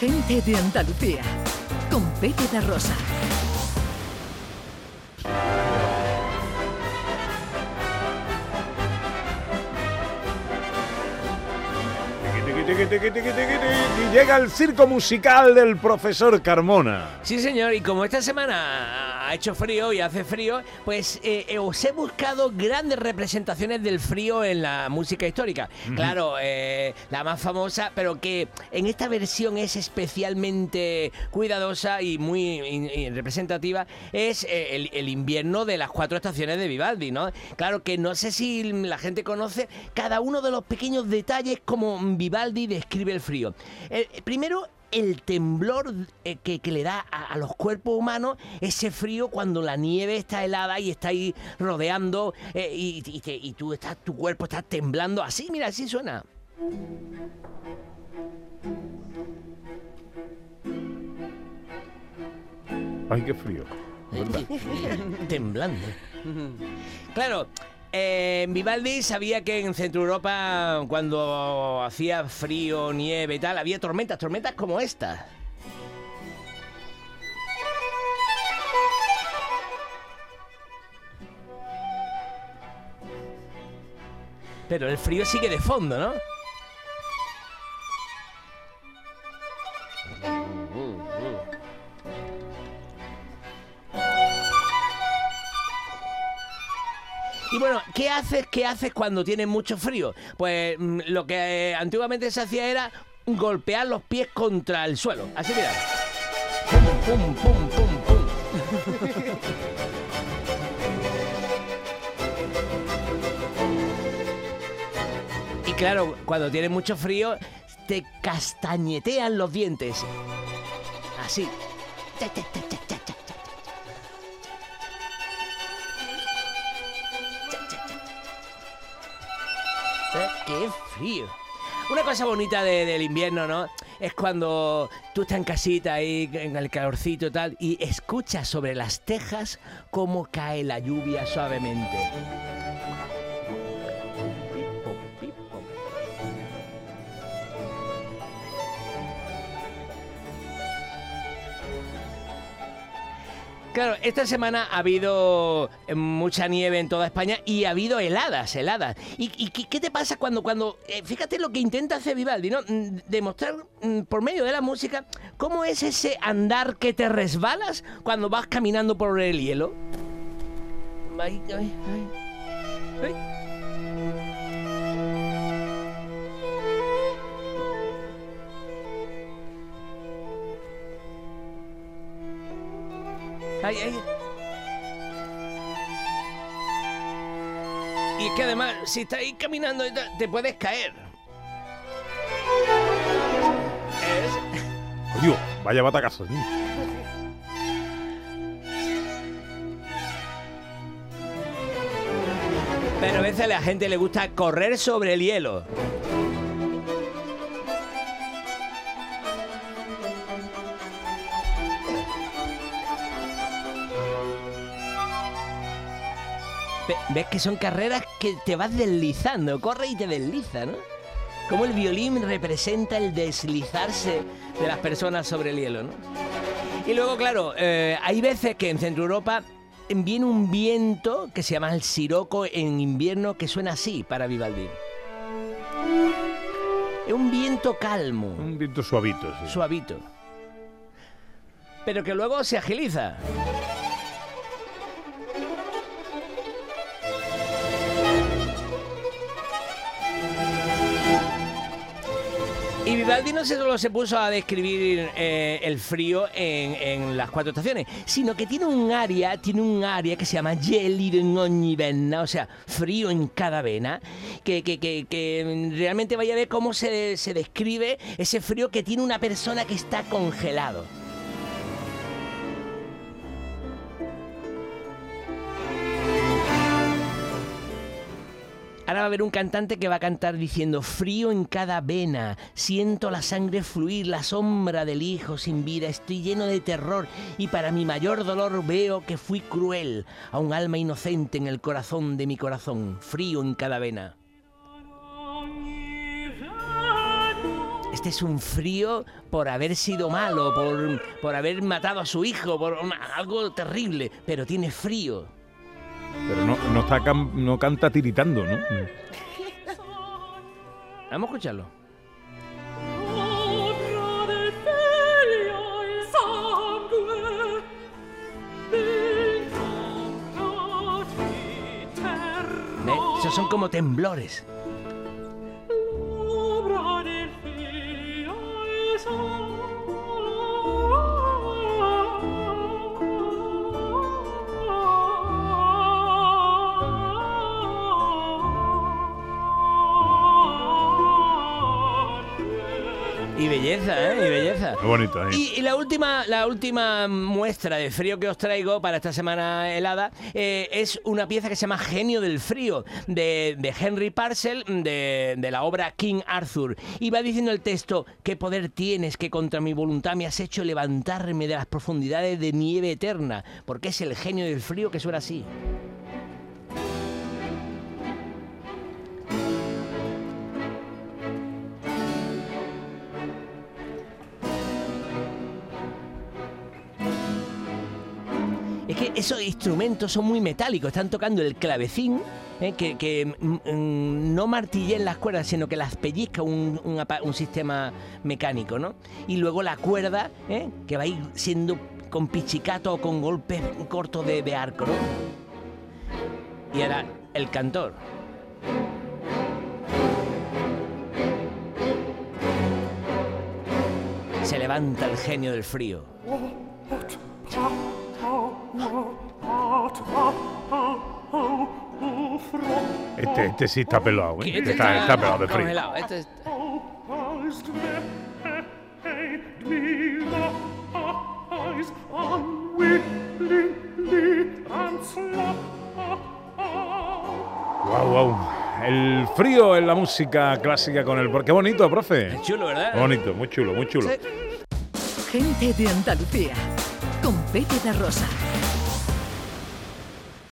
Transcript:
gente de Andalucía, con Pepe da Rosa. Y llega el circo musical del profesor Carmona. Sí, señor, y como esta semana ha hecho frío y hace frío, pues eh, eh, os he buscado grandes representaciones del frío en la música histórica. Claro, eh, la más famosa, pero que en esta versión es especialmente cuidadosa y muy y representativa, es eh, el, el invierno de las cuatro estaciones de Vivaldi, ¿no? Claro que no sé si la gente conoce cada uno de los pequeños detalles como Vivaldi describe el frío. Primero, el temblor eh, que, que le da a, a los cuerpos humanos ese frío cuando la nieve está helada y está ahí rodeando eh, y, y te- y tú estás, tu cuerpo está temblando así, mira, así suena. Ay, qué frío. ¿verdad? temblando. Claro, eh, Vivaldi sabía que en Centro Europa, cuando hacía frío, nieve y tal, había tormentas, tormentas como esta. Pero el frío sigue de fondo, ¿no? Y bueno, ¿qué haces, qué haces cuando tienes mucho frío? Pues mm, lo que antiguamente se hacía era golpear los pies contra el suelo. Así mira. Y claro, cuando tienes mucho frío, te castañetean los dientes. Así. ¡Qué frío! Una cosa bonita de- del invierno, ¿no? Es cuando tú estás en casita ahí, en el calorcito y tal, y escuchas sobre las tejas cómo cae la lluvia suavemente. Claro, esta semana ha habido eh, mucha nieve en toda España y ha habido heladas, heladas. ¿Y, qué, te pasa cuando, cuando eh, fíjate lo que intenta hacer Vivaldi, ¿no? Mm, Demostrar mm, por medio de la música cómo es ese andar que te resbalas cuando vas caminando por el hielo. Ay, ay. Ay. Ay, ay. Y es que además, si estás ahí caminando, te puedes caer. Es- Coño, vaya batacazo. ¿sí? Pero a veces a la gente le gusta correr sobre el hielo. ¿Ves que son carreras que te vas deslizando? Corre y te desliza, ¿no? Como el violín representa el deslizarse de las personas sobre el hielo, ¿no? Y luego, claro, eh, hay veces que en Centro Europa viene un viento que se llama el siroco en invierno que suena así para Vivaldi. Es un viento calmo, Un viento suavito. sí. suavito. Pero que luego se agiliza. Vivaldi no solo se puso a describir eh, el frío en, las cuatro estaciones, sino que tiene un área, tiene un área que se llama gelido in ogni vena, o sea, frío en cada vena, que, que- que- que realmente vaya a ver cómo se, se describe ese frío que tiene una persona que está congelado. Ahora va a haber un cantante que va a cantar diciendo frío en cada vena, siento la sangre fluir, la sombra del hijo sin vida, estoy lleno de terror y para mi mayor dolor veo que fui cruel a un alma inocente en el corazón de mi corazón, frío en cada vena. este es un frío por haber sido malo, por, por haber matado a su hijo, por algo terrible, pero tiene frío. Pero no, no, está cam- no canta tiritando, ¿no? Vamos a escucharlo. Son como temblores. Belleza, ¿eh? Y belleza. Muy bonito, ¿eh? Y, y la última, la última muestra de frío que os traigo para esta semana helada eh, es una pieza que se llama Genio del Frío, de, de Henry Parcel, de, de la obra King Arthur. Y va diciendo el texto, ¿qué poder tienes que contra mi voluntad me has hecho levantarme de las profundidades de nieve eterna? Porque es el genio del frío que suena así. Que esos instrumentos son muy metálicos, están tocando el clavecín, eh, que, que, mm, mm, no martilla en las cuerdas, sino que las pellizca un, sistema mecánico, ¿no? Y luego la cuerda, eh, que va a ir siendo con pichicato o con golpes cortos de, arco. Y ahora el cantor. Se levanta el genio del frío. Este, este sí está pelado, ¿eh? Que Este está, está pelado de frío. congelado, este es- Wow, wow. El frío en la música clásica con el... Qué bonito, profe. Chulo, ¿verdad? Bonito, muy chulo, muy chulo. Sí. Gente de Andalucía. Con Pepe da Rosa.